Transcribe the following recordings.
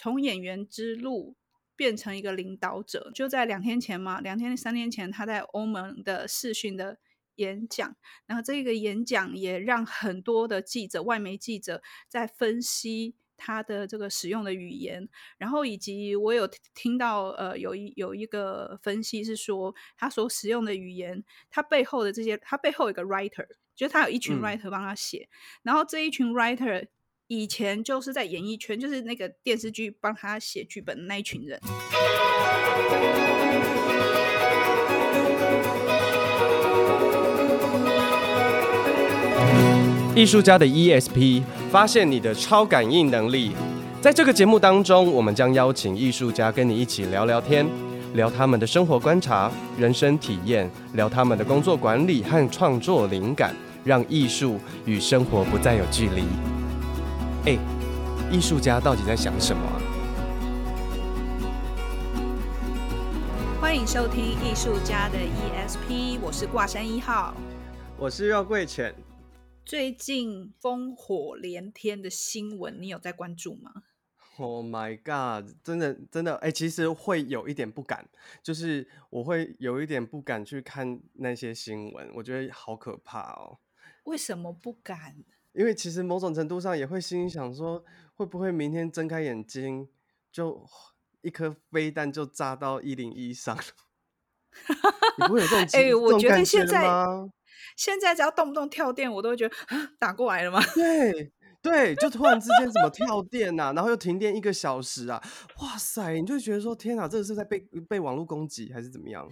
从演员之路变成一个领导者。就在两天前嘛，两天三天前，他在欧盟的视讯的演讲，然后这个演讲也让很多的记者、外媒记者在分析。他的这个使用的语言，然后以及我有听到，呃，有一有一个分析是说，他所使用的语言，他背后的这些，他背后有一个 writer，就是他有一群 writer 帮他写，嗯、然后这一群 writer 以前就是在演艺圈，就是那个电视剧帮他写剧本的那一群人。艺术家的 ESP，发现你的超感应能力。在这个节目当中，我们将邀请艺术家跟你一起聊聊天，聊他们的生活观察、人生体验，聊他们的工作管理和创作灵感，让艺术与生活不再有距离。哎，艺术家到底在想什么啊？欢迎收听艺术家的 ESP，我是挂山一号，我是肉桂犬。最近烽火连天的新闻，你有在关注吗？Oh my god！真的真的，哎、欸，其实会有一点不敢，就是我会有一点不敢去看那些新闻，我觉得好可怕哦。为什么不敢？因为其实某种程度上也会心里想说，会不会明天睁开眼睛，就一颗飞弹就炸到一零一上？你不会有这种 哎、欸，我觉得现在。现在只要动不动跳电，我都会觉得打过来了吗？对对，就突然之间怎么跳电呐、啊，然后又停电一个小时啊！哇塞，你就会觉得说天哪，这个是在被被网络攻击还是怎么样？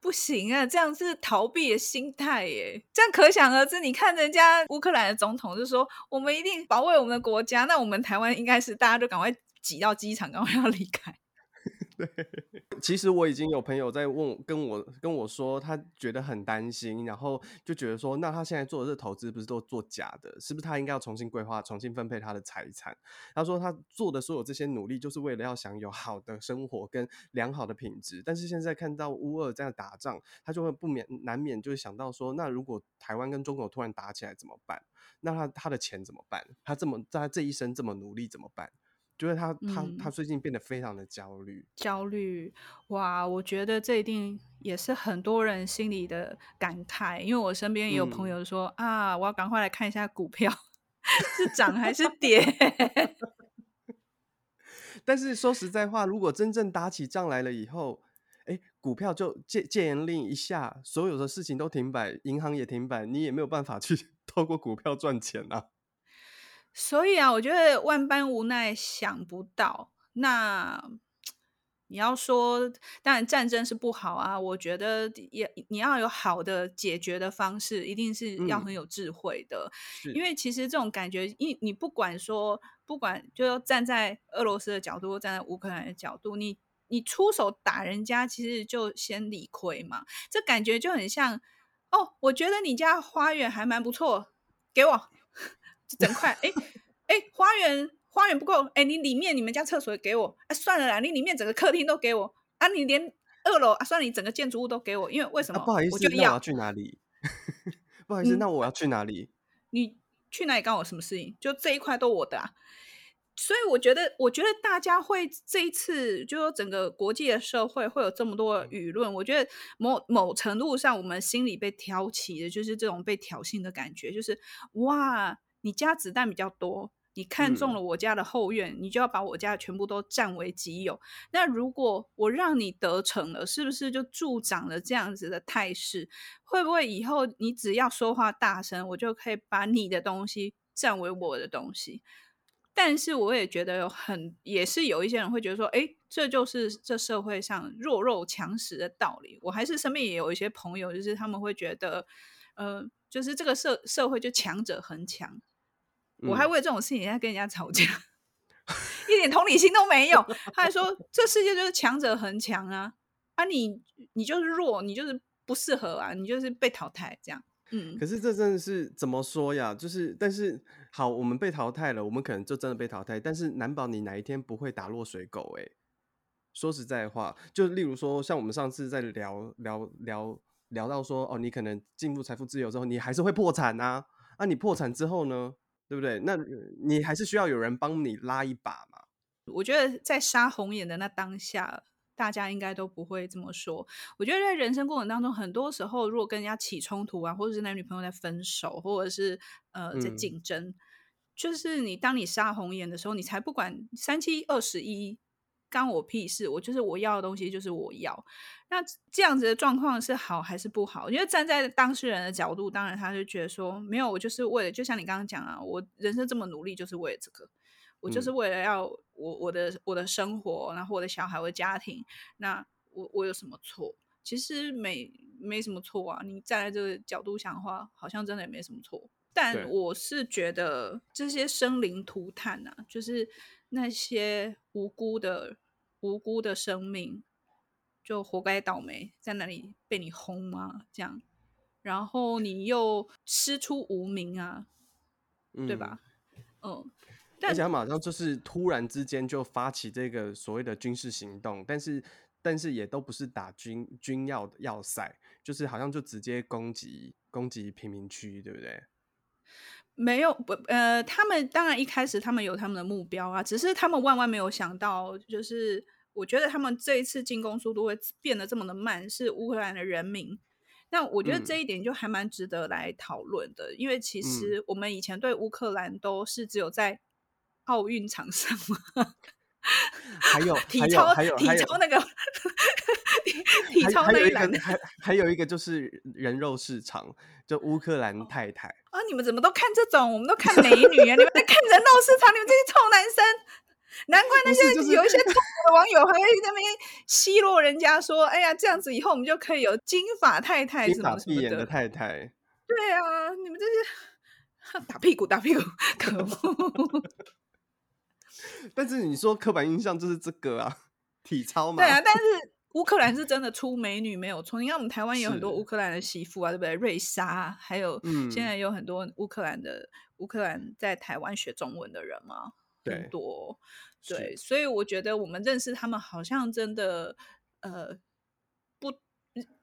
不行啊，这样是逃避的心态耶。这样可想而知，你看人家乌克兰的总统就说，我们一定保卫我们的国家，那我们台湾应该是大家就赶快挤到机场，赶快要离开。对，其实我已经有朋友在问，跟我跟我说，他觉得很担心，然后就觉得说，那他现在做的这投资不是都做假的？是不是他应该要重新规划、重新分配他的财产？他说他做的所有这些努力，就是为了要享有好的生活跟良好的品质。但是现在看到乌俄这样打仗，他就会不免难免就会想到说，那如果台湾跟中国突然打起来怎么办？那他他的钱怎么办？他这么在他这一生这么努力怎么办？就是他，他，他最近变得非常的焦虑。焦虑，哇！我觉得这一定也是很多人心里的感慨。因为我身边也有朋友说、嗯、啊，我要赶快来看一下股票 是涨还是跌。但是说实在话，如果真正打起仗来了以后，哎，股票就戒戒严令一下，所有的事情都停摆，银行也停摆，你也没有办法去 透过股票赚钱啊。所以啊，我觉得万般无奈想不到。那你要说，当然战争是不好啊。我觉得也你要有好的解决的方式，一定是要很有智慧的。嗯、因为其实这种感觉，你你不管说，不管就站在俄罗斯的角度，站在乌克兰的角度，你你出手打人家，其实就先理亏嘛。这感觉就很像哦，我觉得你家花园还蛮不错，给我。整块，哎哎，花园花园不够，哎，你里面你们家厕所也给我，哎，算了啦，你里面整个客厅都给我，啊，你连二楼啊，算了，你整个建筑物都给我，因为为什么？啊、不好意思，我那我要去哪里？不好意思，嗯、那我要去哪里？你去哪里干我什么事情？就这一块都我的啊，所以我觉得，我觉得大家会这一次，就说整个国际的社会会有这么多舆论，我觉得某某程度上，我们心里被挑起的就是这种被挑衅的感觉，就是哇。你家子弹比较多，你看中了我家的后院，嗯，你就要把我家全部都占为己有。那如果我让你得逞了，是不是就助长了这样子的态势？会不会以后你只要说话大声，我就可以把你的东西占为我的东西？但是我也觉得有很，也是有一些人会觉得说，哎，这就是这社会上弱肉强食的道理。我还是身边也有一些朋友，就是他们会觉得，呃，就是这个社社会就强者恒强。我还为这种事情在跟人家吵架，嗯、一点同理心都没有。他还说这世界就是强者恒强啊，啊你你就是弱，你就是不适合啊，你就是被淘汰这样。嗯，可是这真的是怎么说呀？就是但是好，我们被淘汰了，我们可能就真的被淘汰，但是难保你哪一天不会打落水狗哎、欸。说实在话，就例如说像我们上次在聊聊聊聊到说哦，你可能进入财富自由之后，你还是会破产啊。啊，你破产之后呢？对不对？那你还是需要有人帮你拉一把嘛。我觉得在杀红眼的那当下，大家应该都不会这么说。我觉得在人生过程当中，很多时候如果跟人家起冲突啊，或者是男女朋友在分手，或者是呃在竞争，嗯、就是你当你杀红眼的时候，你才不管三七二十一。干我屁事！我就是我要的东西，就是我要。那这样子的状况是好还是不好？因为站在当事人的角度，当然他就觉得说，没有，我就是为了，就像你刚刚讲啊，我人生这么努力，就是为了这个，我就是为了要我我的我的生活，然后我的小孩，我的家庭。那我我有什么错？其实没没什么错啊。你站在这个角度想的话，好像真的也没什么错。但我是觉得这些生灵涂炭啊，就是。那些无辜的无辜的生命，就活该倒霉，在那里被你轰吗？这样，然后你又师出无名啊，嗯、对吧？嗯，而且他马上就是突然之间就发起这个所谓的军事行动，但是但是也都不是打军军要要塞，就是好像就直接攻击攻击平民区，对不对？没有不呃，他们当然一开始他们有他们的目标啊，只是他们万万没有想到，就是我觉得他们这一次进攻速度会变得这么的慢，是乌克兰的人民。那我觉得这一点就还蛮值得来讨论的，嗯、因为其实我们以前对乌克兰都是只有在奥运场上嘛。还有体操，还有体操那个体操那一栏，还还有一个就是人肉市场，就乌克兰太太啊！你们怎么都看这种？我们都看美女啊！你们在看人肉市场？你们这些臭男生！难怪那些有一些 中国的网友还会在那边奚落人家说：“哎呀，这样子以后我们就可以有金发太太什么什么的太太。”对啊，你们这些打屁股打屁股，可恶！但是你说刻板印象就是这个啊，体操嘛。对啊，但是乌克兰是真的出美女没有错。你看我们台湾也有很多乌克兰的媳妇啊，对不对？瑞莎，还有现在有很多乌克兰的乌克兰在台湾学中文的人嘛，很多。对，所以我觉得我们认识他们好像真的呃不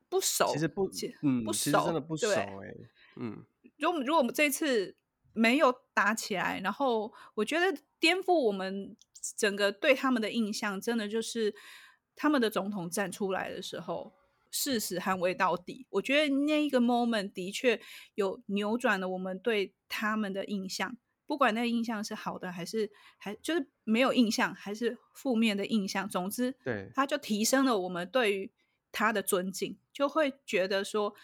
不熟，其实不嗯不熟，真的不熟哎。嗯，如果如果我们这次没有打起来，然后我觉得。颠覆我们整个对他们的印象，真的就是他们的总统站出来的时候，誓死捍卫到底。我觉得那一个 moment 的确有扭转了我们对他们的印象，不管那个印象是好的还是还就是没有印象，还是负面的印象。总之，对，他就提升了我们对于他的尊敬，就会觉得说。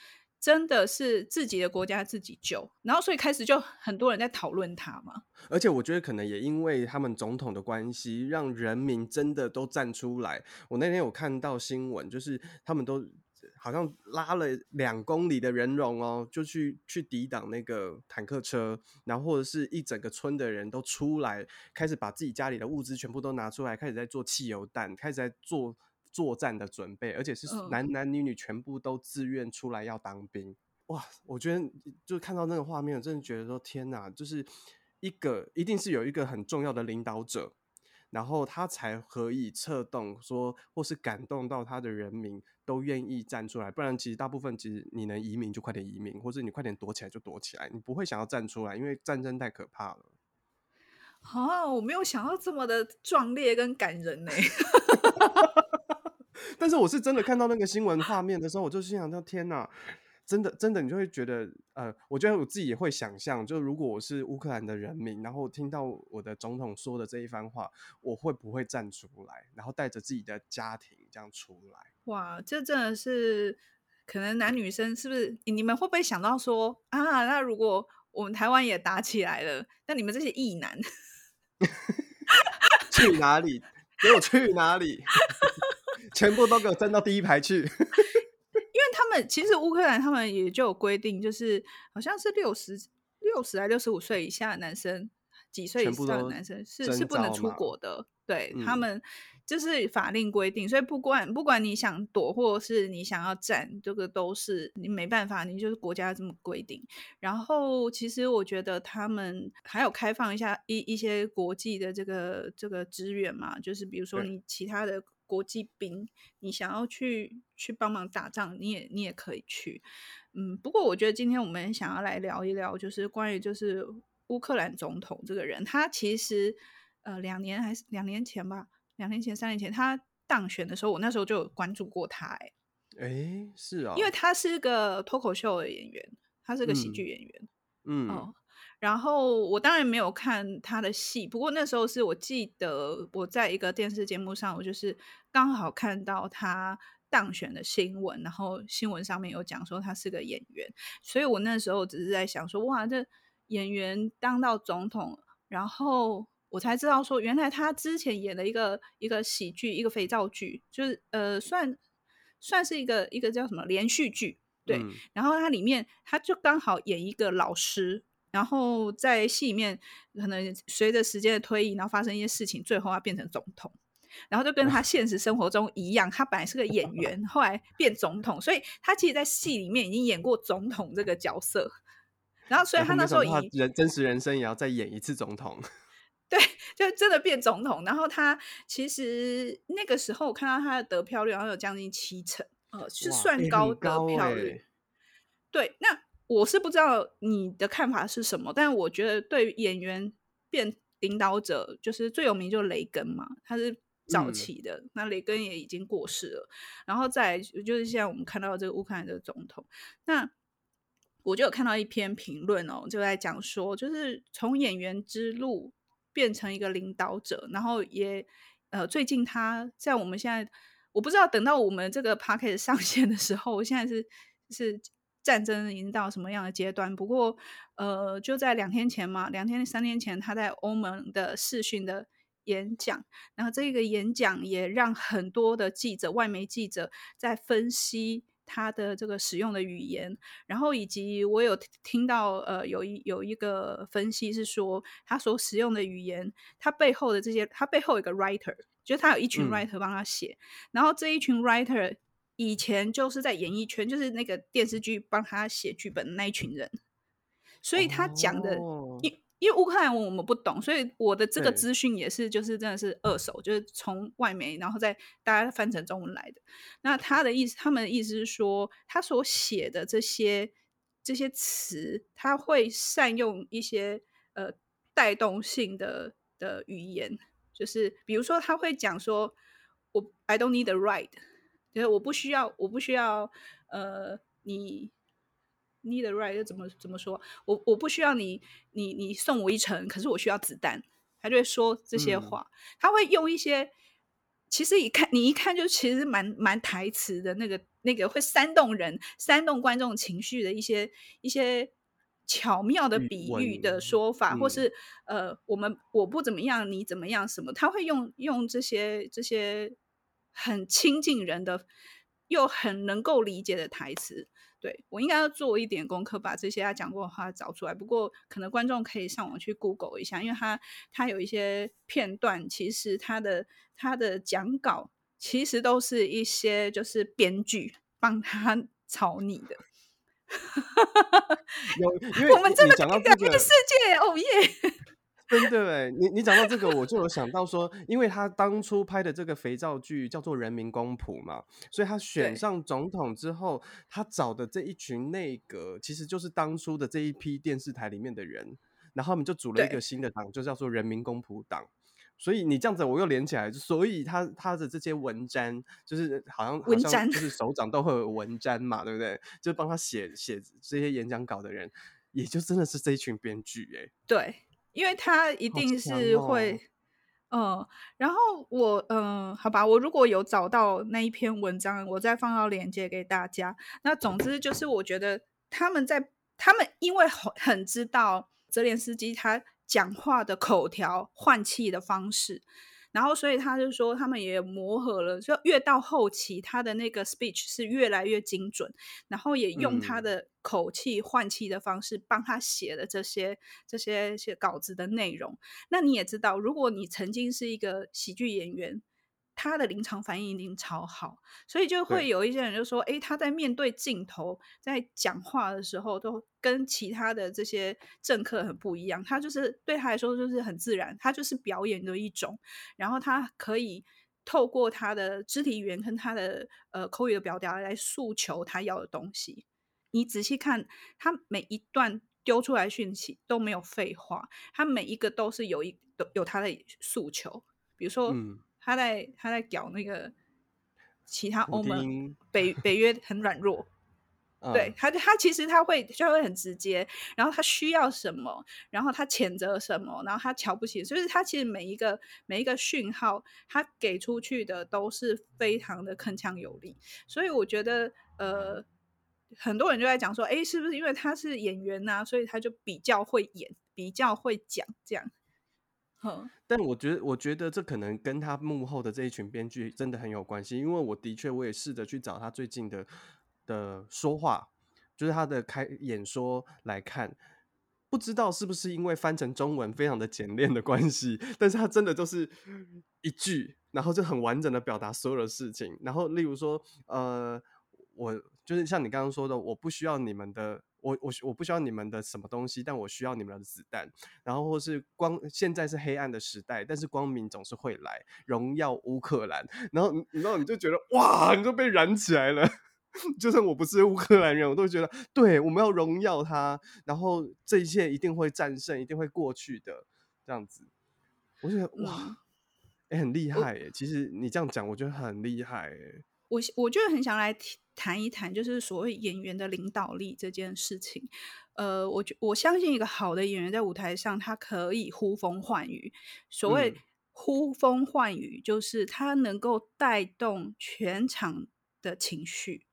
真的是自己的国家自己救，然后所以开始就很多人在讨论他嘛。而且我觉得可能也因为他们总统的关系，让人民真的都站出来。我那天有看到新闻，就是他们都好像拉了两公里的人龙哦，就去去抵挡那个坦克车，然后或者是一整个村的人都出来，开始把自己家里的物资全部都拿出来，开始在做汽油弹，开始在做。作战的准备，而且是男男女女全部都自愿出来要当兵。嗯、哇！我觉得就看到那个画面，我真的觉得说天哪，就是一个一定是有一个很重要的领导者，然后他才可以策动说，或是感动到他的人民都愿意站出来。不然，其实大部分其实你能移民就快点移民，或者你快点躲起来就躲起来，你不会想要站出来，因为战争太可怕了。啊，我没有想到这么的壮烈跟感人呢。但是我是真的看到那个新闻画面的时候，我就心想到天哪，真的真的，你就会觉得呃，我觉得我自己也会想象，就如果我是乌克兰的人民，然后听到我的总统说的这一番话，我会不会站出来，然后带着自己的家庭这样出来？哇，这真的是可能男女生是不是？你们会不会想到说啊，那如果我们台湾也打起来了，那你们这些异男 去哪里？给我去哪里？全部都给我站到第一排去，因为他们其实乌克兰他们也就有规定，就是好像是六十六十还六十五岁以下的男生，几岁以上的男生是是不能出国的，对、嗯、他们就是法令规定，所以不管不管你想躲或是你想要站，这个都是你没办法，你就是国家这么规定。然后其实我觉得他们还有开放一下一一些国际的这个这个资源嘛，就是比如说你其他的。国际兵，你想要去去帮忙打仗，你也你也可以去，嗯。不过我觉得今天我们想要来聊一聊，就是关于就是乌克兰总统这个人，他其实呃两年还是两年前吧，两年前三年前他当选的时候，我那时候就有关注过他、欸，哎，哎，是啊，因为他是个脱口秀的演员，他是个喜剧演员，嗯，哦、嗯，然后我当然没有看他的戏，不过那时候是我记得我在一个电视节目上，我就是刚好看到他。当选的新闻，然后新闻上面有讲说他是个演员，所以我那时候只是在想说，哇，这演员当到总统，然后我才知道说，原来他之前演了一个一个喜剧，一个肥皂剧，就是呃，算算是一个一个叫什么连续剧，对，嗯、然后它里面他就刚好演一个老师，然后在戏里面可能随着时间的推移，然后发生一些事情，最后他变成总统。然后就跟他现实生活中一样，他本来是个演员，后来变总统，所以他其实，在戏里面已经演过总统这个角色。然后，所以他那时候以人真实人生也要再演一次总统，对，就真的变总统。然后他其实那个时候我看到他的得票率然后有将近七成，呃，是算高得票率。欸、对，那我是不知道你的看法是什么，但我觉得对于演员变领导者，就是最有名就是雷根嘛，他是。早期的、嗯、那雷根也已经过世了，然后再就是现在我们看到这个乌克兰的总统，那我就有看到一篇评论哦，就在讲说，就是从演员之路变成一个领导者，然后也呃最近他在我们现在我不知道等到我们这个 podcast 上线的时候，我现在是是战争已经到什么样的阶段？不过呃就在两天前嘛，两天三天前他在欧盟的视讯的。演讲，然后这个演讲也让很多的记者、外媒记者在分析他的这个使用的语言，然后以及我有听到呃有一有一个分析是说他所使用的语言，他背后的这些，他背后有一个 writer，就是他有一群 writer 帮他写，嗯、然后这一群 writer 以前就是在演艺圈，就是那个电视剧帮他写剧本的那一群人，所以他讲的因。哦因为乌克兰文我们不懂，所以我的这个资讯也是就是真的是二手，就是从外媒然后再大家翻成中文来的。那他的意思，他们的意思是说，他所写的这些这些词，他会善用一些呃带动性的的语言，就是比如说他会讲说，我 I don't need a ride，就是我不需要我不需要呃你。Need a ride 怎么怎么说？我我不需要你，你你送我一程，可是我需要子弹。他就会说这些话，嗯、他会用一些，其实一看你一看就其实蛮蛮台词的那个那个会煽动人、煽动观众情绪的一些一些巧妙的比喻的说法，或是呃，我们我不怎么样，你怎么样什么？他会用用这些这些很亲近人的又很能够理解的台词。对，我应该要做一点功课，把这些他讲过的话找出来。不过，可能观众可以上网去 Google 一下，因为他他有一些片段，其实他的他的讲稿其实都是一些就是编剧帮他 草拟的。有，因为我们真的讲到改变世界，哦耶！真的哎，你你讲到这个，我就有想到说，因为他当初拍的这个肥皂剧叫做《人民公仆》嘛，所以他选上总统之后，他找的这一群内阁，其实就是当初的这一批电视台里面的人，然后他们就组了一个新的党，就叫做人民公仆党。所以你这样子，我又连起来，所以他他的这些文章，就是好像好像就是 首长都会有文章嘛，对不对？就帮他写写这些演讲稿的人，也就真的是这一群编剧哎，对。因为他一定是会，哦、嗯，然后我，嗯，好吧，我如果有找到那一篇文章，我再放到链接给大家。那总之就是，我觉得他们在，他们因为很很知道泽连斯基他讲话的口条换气的方式。然后，所以他就说，他们也磨合了，就越到后期，他的那个 speech 是越来越精准，然后也用他的口气换气的方式帮他写了这些这些些稿子的内容。那你也知道，如果你曾经是一个喜剧演员。他的临场反应一定超好，所以就会有一些人就说：“哎，他在面对镜头，在讲话的时候，都跟其他的这些政客很不一样。他就是对他来说就是很自然，他就是表演的一种。然后他可以透过他的肢体语言跟他的呃口语的表达来诉求他要的东西。你仔细看，他每一段丢出来讯息都没有废话，他每一个都是有一。”有有他的诉求，比如说他在、嗯、他在搞那个其他欧盟北北约很软弱。对他，他其实他会就会很直接，然后他需要什么，然后他谴责什么，然后他瞧不起，就是他其实每一个每一个讯号，他给出去的都是非常的铿锵有力。所以我觉得，呃，很多人就在讲说，哎，是不是因为他是演员呐、啊，所以他就比较会演，比较会讲这样。但我觉得，我觉得这可能跟他幕后的这一群编剧真的很有关系，因为我的确我也试着去找他最近的。的说话，就是他的开演说来看，不知道是不是因为翻成中文非常的简练的关系，但是他真的就是一句，然后就很完整的表达所有的事情。然后例如说，呃，我就是像你刚刚说的，我不需要你们的，我我我不需要你们的什么东西，但我需要你们的子弹。然后或是光现在是黑暗的时代，但是光明总是会来，荣耀乌克兰。然后你知道你就觉得哇，你就被燃起来了。就算我不是乌克兰人，我都觉得对，我们要荣耀他，然后这一切一定会战胜，一定会过去的，这样子，我觉得哇，哎、欸，很厉害哎。其实你这样讲，我觉得很厉害哎。我我就很想来谈一谈，就是所谓演员的领导力这件事情。呃，我我相信一个好的演员在舞台上，他可以呼风唤雨。所谓呼风唤雨，就是他能够带动全场的情绪。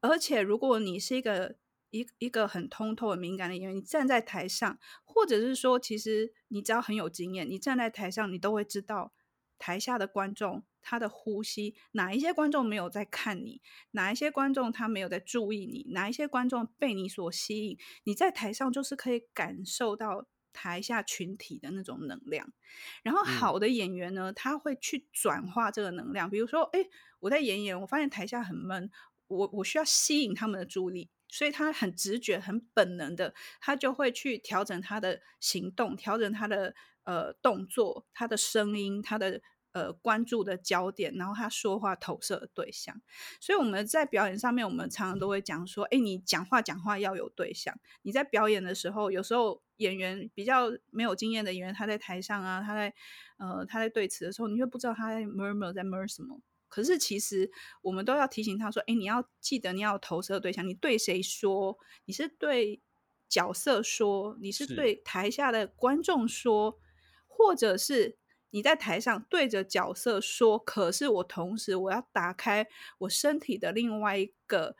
而且，如果你是一个一一个很通透、很敏感的演员，你站在台上，或者是说，其实你只要很有经验，你站在台上，你都会知道台下的观众他的呼吸，哪一些观众没有在看你，哪一些观众他没有在注意你，哪一些观众被你所吸引，你在台上就是可以感受到台下群体的那种能量。然后，好的演员呢，他会去转化这个能量。比如说，哎，我在演演，我发现台下很闷。我我需要吸引他们的注意力，所以他很直觉、很本能的，他就会去调整他的行动，调整他的呃动作、他的声音、他的呃关注的焦点，然后他说话投射的对象。所以我们在表演上面，我们常常都会讲说：哎，你讲话讲话要有对象。你在表演的时候，有时候演员比较没有经验的演员，他在台上啊，他在呃他在对词的时候，你会不知道他在 murmur 在 murmur 什么。可是，其实我们都要提醒他说：“哎，你要记得，你要投射对象，你对谁说？你是对角色说，你是对台下的观众说，或者是你在台上对着角色说？可是我同时我要打开我身体的另外一个。”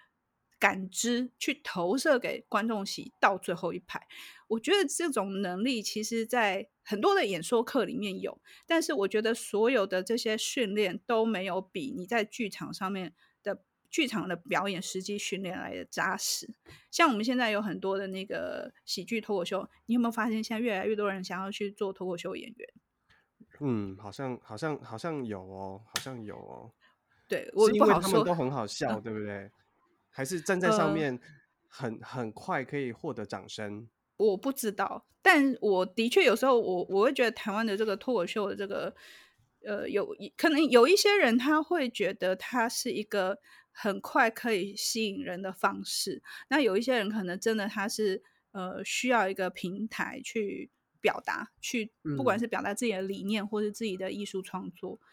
感知去投射给观众席到最后一排，我觉得这种能力其实，在很多的演说课里面有，但是我觉得所有的这些训练都没有比你在剧场上面的剧场的表演实际训练来的扎实。像我们现在有很多的那个喜剧脱口秀，你有没有发现现在越来越多人想要去做脱口秀演员？嗯，好像好像好像有哦，好像有哦。对，我不好说，他们都很好笑，嗯、对不对？还是站在上面很，很、呃、很快可以获得掌声。我不知道，但我的确有时候我我会觉得台湾的这个脱口秀的这个，呃，有可能有一些人他会觉得它是一个很快可以吸引人的方式。那有一些人可能真的他是呃需要一个平台去表达，去不管是表达自己的理念或是自己的艺术创作。嗯、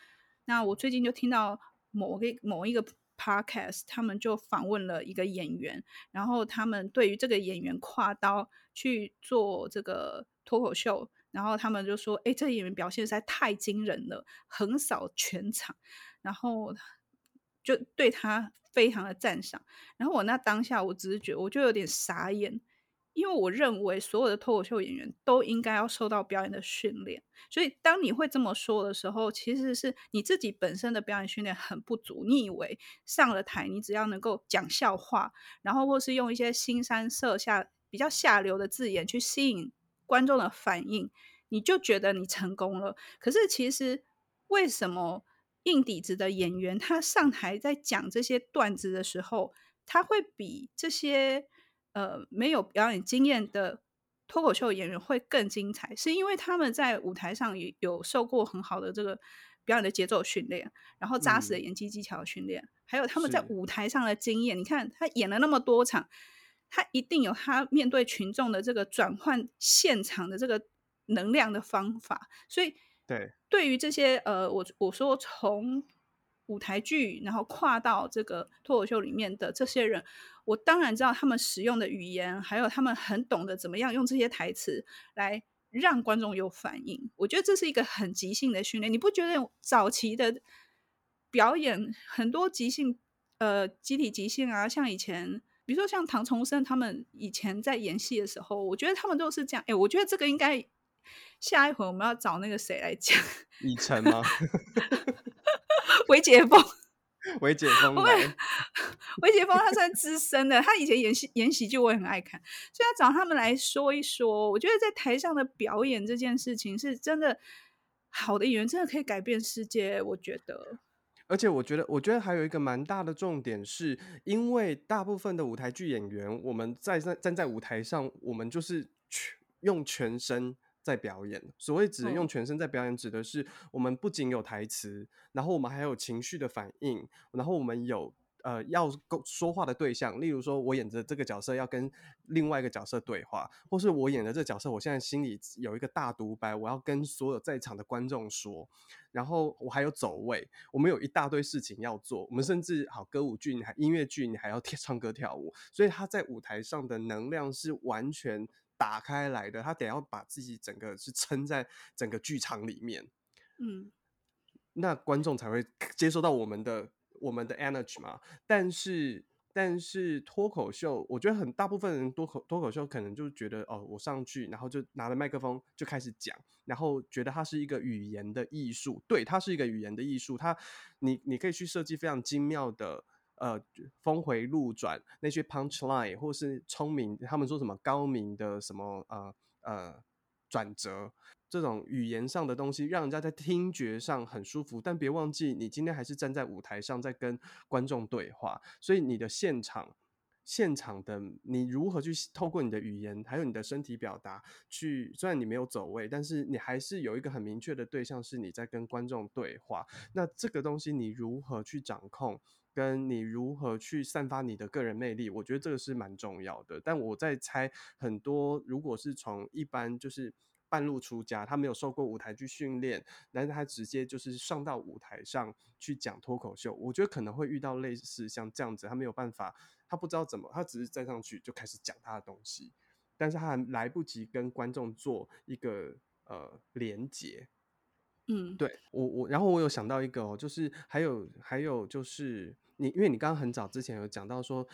那我最近就听到某个某一个。Podcast，他们就访问了一个演员，然后他们对于这个演员跨刀去做这个脱口秀，然后他们就说：“哎，这个演员表现实在太惊人了，横扫全场。”然后就对他非常的赞赏。然后我那当下，我只是觉得，我就有点傻眼。因为我认为所有的脱口秀演员都应该要受到表演的训练，所以当你会这么说的时候，其实是你自己本身的表演训练很不足。你以为上了台，你只要能够讲笑话，然后或是用一些新三色下比较下流的字眼去吸引观众的反应，你就觉得你成功了。可是其实为什么硬底子的演员他上台在讲这些段子的时候，他会比这些？呃，没有表演经验的脱口秀演员会更精彩，是因为他们在舞台上有有受过很好的这个表演的节奏训练，然后扎实的演技技巧的训练，嗯、还有他们在舞台上的经验。你看他演了那么多场，他一定有他面对群众的这个转换现场的这个能量的方法。所以，对，对于这些呃，我我说从舞台剧，然后跨到这个脱口秀里面的这些人，我当然知道他们使用的语言，还有他们很懂得怎么样用这些台词来让观众有反应。我觉得这是一个很即兴的训练。你不觉得早期的表演很多即兴，呃，集体即兴啊，像以前，比如说像唐崇生他们以前在演戏的时候，我觉得他们都是这样。哎，我觉得这个应该下一回我们要找那个谁来讲？以晨吗？韦解峰，韦解峰，韦解峰他算资深的，他以前演戏演喜剧我也很爱看，所以要找他们来说一说。我觉得在台上的表演这件事情是真的，好的演员真的可以改变世界。我觉得，而且我觉得，我觉得还有一个蛮大的重点是，因为大部分的舞台剧演员，我们在站站在舞台上，我们就是全用全身。在表演，所谓指的用全身在表演，指的是我们不仅有台词，然后我们还有情绪的反应，然后我们有呃要说话的对象，例如说我演着这个角色要跟另外一个角色对话，或是我演的这个角色，我现在心里有一个大独白，我要跟所有在场的观众说，然后我还有走位，我们有一大堆事情要做，我们甚至好歌舞剧，你还音乐剧，你还要唱歌跳舞，所以他在舞台上的能量是完全。打开来的，他得要把自己整个是撑在整个剧场里面，嗯，那观众才会接收到我们的我们的 energy 嘛。但是但是脱口秀，我觉得很大部分人脱口脱口秀可能就觉得哦，我上去然后就拿着麦克风就开始讲，然后觉得它是一个语言的艺术，对，它是一个语言的艺术，它你你可以去设计非常精妙的。呃，峰回路转那些 punch line，或是聪明，他们说什么高明的什么呃呃转折，这种语言上的东西，让人家在听觉上很舒服。但别忘记，你今天还是站在舞台上，在跟观众对话，所以你的现场现场的你如何去透过你的语言，还有你的身体表达去，虽然你没有走位，但是你还是有一个很明确的对象，是你在跟观众对话。那这个东西你如何去掌控？跟你如何去散发你的个人魅力，我觉得这个是蛮重要的。但我在猜，很多如果是从一般就是半路出家，他没有受过舞台剧训练，但是他直接就是上到舞台上去讲脱口秀，我觉得可能会遇到类似像这样子，他没有办法，他不知道怎么，他只是站上去就开始讲他的东西，但是他还来不及跟观众做一个呃连接。嗯，对我我，然后我有想到一个哦，就是还有还有就是你，因为你刚刚很早之前有讲到说，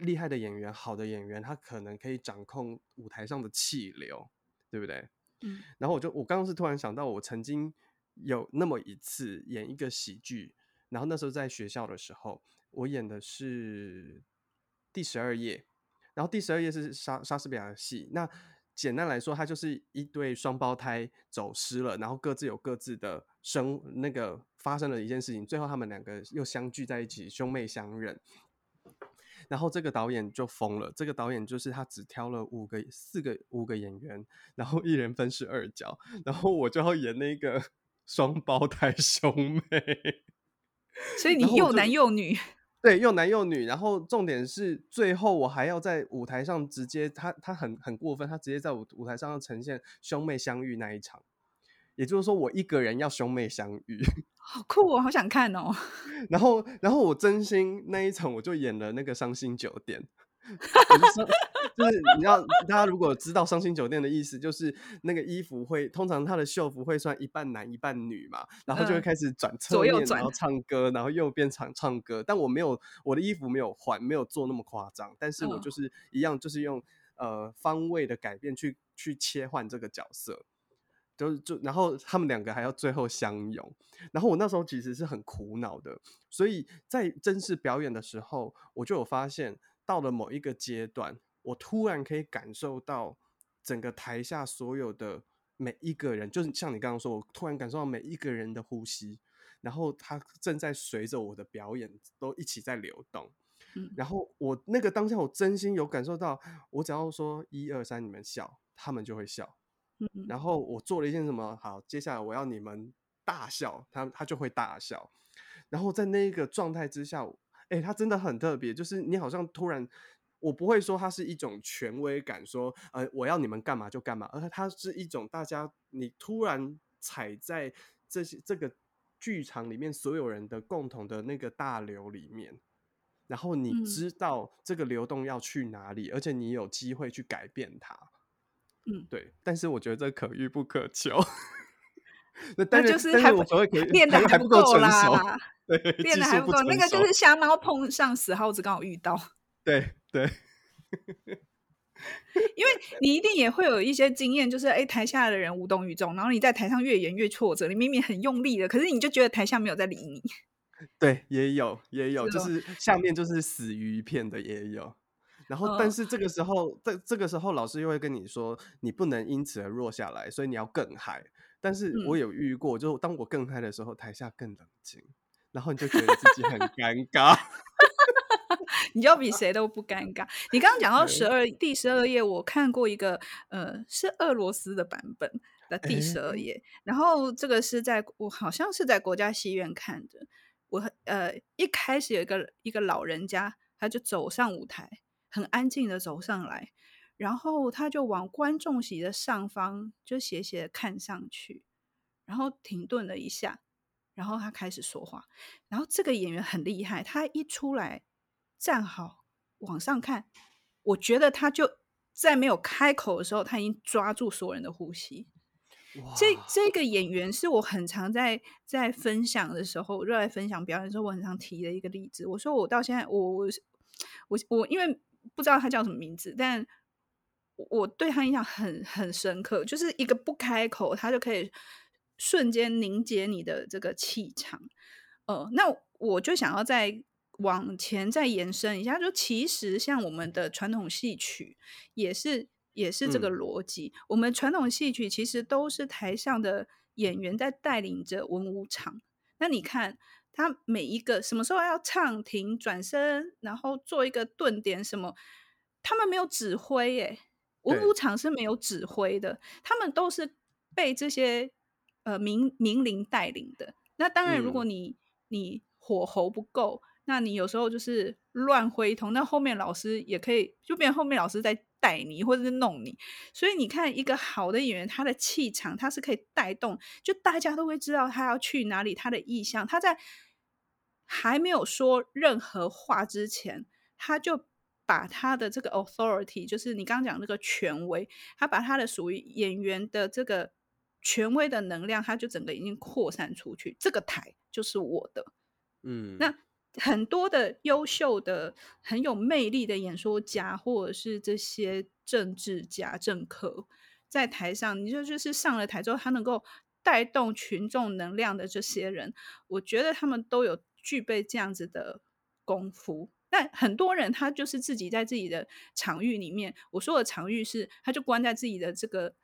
厉害的演员、好的演员，他可能可以掌控舞台上的气流，对不对？嗯，然后我就我刚刚是突然想到，我曾经有那么一次演一个喜剧，然后那时候在学校的时候，我演的是第十二页，然后第十二页是莎莎士比亚的戏，那。简单来说，它就是一对双胞胎走失了，然后各自有各自的生那个发生了一件事情，最后他们两个又相聚在一起，兄妹相认。然后这个导演就疯了，这个导演就是他只挑了五个、四个、五个演员，然后一人分饰二角，然后我就要演那个 双胞胎兄妹，所以你又男又女。对，又男又女，然后重点是最后我还要在舞台上直接，他他很很过分，他直接在舞舞台上要呈现兄妹相遇那一场，也就是说我一个人要兄妹相遇，好酷哦，好想看哦。然后然后我真心那一场我就演了那个伤心酒店。就是你要大家如果知道伤心酒店的意思，就是那个衣服会通常它的秀服会算一半男一半女嘛，然后就会开始转侧面，然后唱歌，然后右边唱唱歌。但我没有我的衣服没有换，没有做那么夸张，但是我就是一样，就是用呃方位的改变去去切换这个角色，就就然后他们两个还要最后相拥，然后我那时候其实是很苦恼的，所以在正式表演的时候，我就有发现。到了某一个阶段，我突然可以感受到整个台下所有的每一个人，就是像你刚刚说，我突然感受到每一个人的呼吸，然后他正在随着我的表演都一起在流动。嗯，然后我那个当下，我真心有感受到，我只要说一二三，你们笑，他们就会笑。嗯，然后我做了一件什么？好，接下来我要你们大笑，他他就会大笑。然后在那一个状态之下。哎、欸，他真的很特别，就是你好像突然我不会说它是一种权威感，说呃我要你们干嘛就干嘛，而它是一种大家你突然踩在这些这个剧场里面所有人的共同的那个大流里面，然后你知道这个流动要去哪里，嗯、而且你有机会去改变它。嗯，对。但是我觉得这可遇不可求。那但是就是 还不练的还不够啦，对，练的还不够。那个就是瞎猫碰上死耗子，刚好遇到。对对，因为你一定也会有一些经验，就是哎，台下的人无动于衷，然后你在台上越演越挫折，你明明很用力的，可是你就觉得台下没有在理你。对，也有也有，就是下面就是死鱼一片的也有。然后，但是这个时候，在、呃、这个时候，老师又会跟你说，你不能因此而弱下来，所以你要更嗨。但是我有遇过，嗯、就当我更嗨的时候，台下更冷静，然后你就觉得自己很尴尬，你就比谁都不尴尬。你刚刚讲到十二第十二页，我看过一个呃，是俄罗斯的版本的第十二页，然后这个是在我好像是在国家戏院看的。我呃一开始有一个一个老人家，他就走上舞台，很安静的走上来。然后他就往观众席的上方就斜斜的看上去，然后停顿了一下，然后他开始说话。然后这个演员很厉害，他一出来站好往上看，我觉得他就在没有开口的时候，他已经抓住所有人的呼吸。这这个演员是我很常在在分享的时候，热爱分享表演的时候，我很常提的一个例子。我说我到现在，我我我我因为不知道他叫什么名字，但我对他印象很很深刻，就是一个不开口，他就可以瞬间凝结你的这个气场。呃，那我就想要再往前再延伸一下，就其实像我们的传统戏曲也是也是这个逻辑。嗯、我们传统戏曲其实都是台上的演员在带领着文武场。那你看他每一个什么时候要唱停、转身，然后做一个顿点什么，他们没有指挥耶。文武场是没有指挥的，他们都是被这些呃名名伶带领的。那当然，如果你、嗯、你火候不够，那你有时候就是乱挥通，那后面老师也可以就变成后面老师在带你或者是弄你。所以你看，一个好的演员，他的气场他是可以带动，就大家都会知道他要去哪里，他的意向，他在还没有说任何话之前，他就。把他的这个 authority，就是你刚刚讲那个权威，他把他的属于演员的这个权威的能量，他就整个已经扩散出去。这个台就是我的，嗯。那很多的优秀的、很有魅力的演说家，或者是这些政治家、政客，在台上，你就就是上了台之后，他能够带动群众能量的这些人，我觉得他们都有具备这样子的功夫。但很多人他就是自己在自己的场域里面，我说的场域是，他就关在自己的这个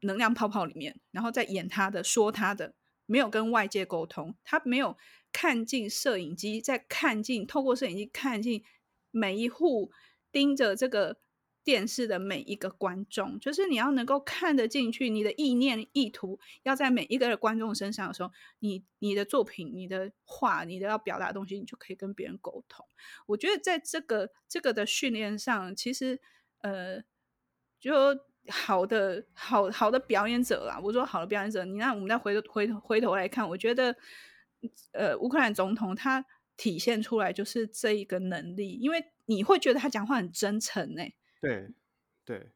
能量泡泡里面，然后再演他的，说他的，没有跟外界沟通，他没有看进摄影机，在看进，透过摄影机看进每一户，盯着这个。电视的每一个观众，就是你要能够看得进去，你的意念意图要在每一个观众身上的时候，你你的作品、你的话、你的要表达的东西，你就可以跟别人沟通。我觉得在这个这个的训练上，其实呃，就好的好好的表演者啦，我说好的表演者，你让我们再回回回头来看，我觉得呃，乌克兰总统他体现出来就是这一个能力，因为你会觉得他讲话很真诚呢、对，对，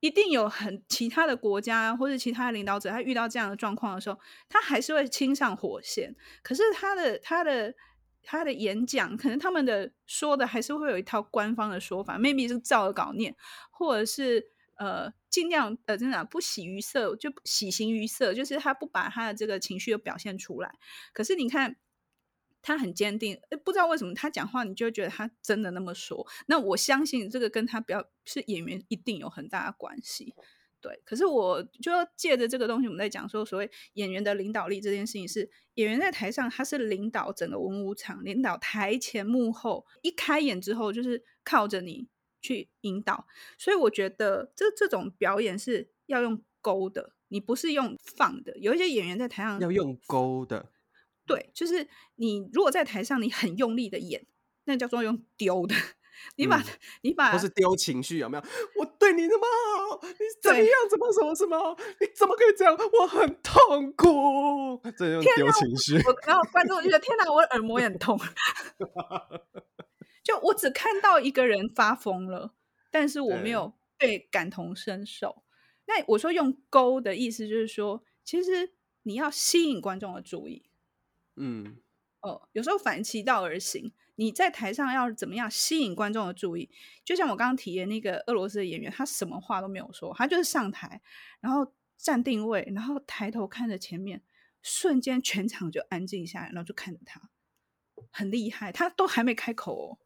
一定有很其他的国家或者其他的领导者，他遇到这样的状况的时候，他还是会亲上火线。可是他的他的他的演讲，可能他们的说的还是会有一套官方的说法，maybe 是照着稿念，或者是呃尽量呃真的不喜于色，就喜形于色，就是他不把他的这个情绪又表现出来。可是你看。他很坚定，不知道为什么他讲话，你就觉得他真的那么说。那我相信这个跟他比较是演员一定有很大的关系，对。可是我就借着这个东西，我们在讲说所谓演员的领导力这件事情是，是演员在台上他是领导整个文武场，领导台前幕后，一开演之后就是靠着你去引导。所以我觉得这这种表演是要用勾的，你不是用放的。有一些演员在台上要用勾的。对，就是你如果在台上你很用力的演，那叫做用丢的。你把、嗯、你把，或是丢情绪有没有？我对你那么好，你怎么样？怎么什么什么？你怎么可以这样？我很痛苦。这用丢情绪，然后观众就觉得天哪，我的耳膜也很痛。就我只看到一个人发疯了，但是我没有被感同身受。那我说用勾的意思就是说，其实你要吸引观众的注意。嗯，哦，有时候反其道而行，你在台上要怎么样吸引观众的注意？就像我刚刚体验那个俄罗斯的演员，他什么话都没有说，他就是上台，然后站定位，然后抬头看着前面，瞬间全场就安静下来，然后就看着他，很厉害，他都还没开口哦。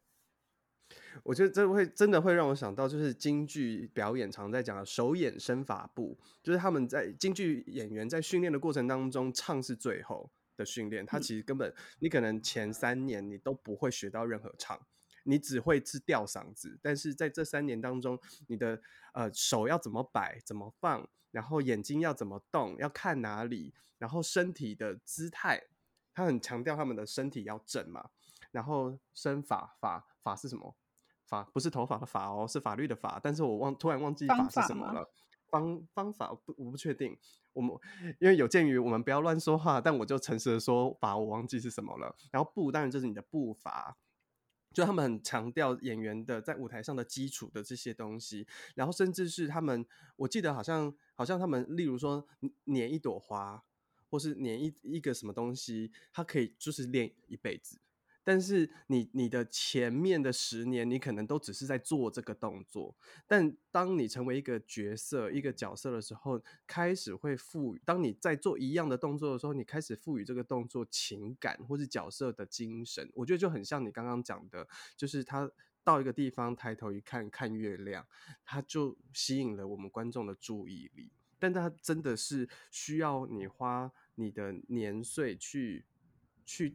我觉得这会真的会让我想到，就是京剧表演常在讲的手眼身法步，就是他们在京剧演员在训练的过程当中，唱是最后的训练。它其实根本你可能前三年你都不会学到任何唱，你只会是吊嗓子。但是在这三年当中，你的呃手要怎么摆、怎么放，然后眼睛要怎么动、要看哪里，然后身体的姿态，他很强调他们的身体要正嘛。然后身法法法是什么？法不是头发的法哦，是法律的法。但是我忘突然忘记法是什么了。方方法不，我不确定。我们因为有鉴于我们不要乱说话，但我就诚实的说法，我忘记是什么了。然后步当然就是你的步伐，就他们很强调演员的在舞台上的基础的这些东西。然后甚至是他们，我记得好像好像他们，例如说捻一朵花，或是捻一一个什么东西，他可以就是练一辈子。但是你你的前面的十年，你可能都只是在做这个动作。但当你成为一个角色、一个角色的时候，开始会赋予。当你在做一样的动作的时候，你开始赋予这个动作情感，或是角色的精神。我觉得就很像你刚刚讲的，就是他到一个地方抬头一看，看月亮，他就吸引了我们观众的注意力。但他真的是需要你花你的年岁去去。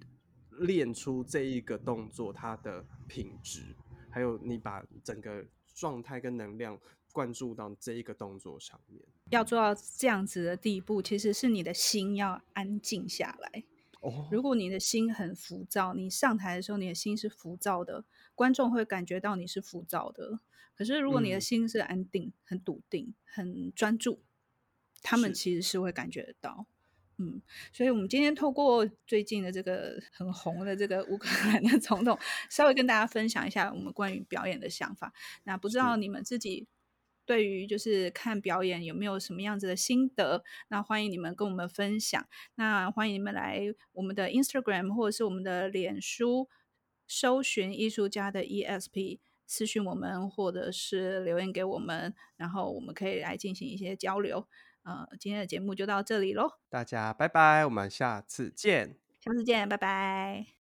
练出这一个动作，它的品质，还有你把整个状态跟能量灌注到这一个动作上面，要做到这样子的地步，其实是你的心要安静下来。哦，如果你的心很浮躁，你上台的时候，你的心是浮躁的，观众会感觉到你是浮躁的。可是如果你的心是安定、嗯、很笃定、很专注，他们其实是会感觉得到。嗯，所以，我们今天透过最近的这个很红的这个乌克兰的总统，稍微跟大家分享一下我们关于表演的想法。那不知道你们自己对于就是看表演有没有什么样子的心得？那欢迎你们跟我们分享。那欢迎你们来我们的 Instagram 或者是我们的脸书，搜寻艺术家的 ESP，私讯我们或者是留言给我们，然后我们可以来进行一些交流。呃，今天的节目就到这里喽，大家拜拜，我们下次见，下次见，拜拜。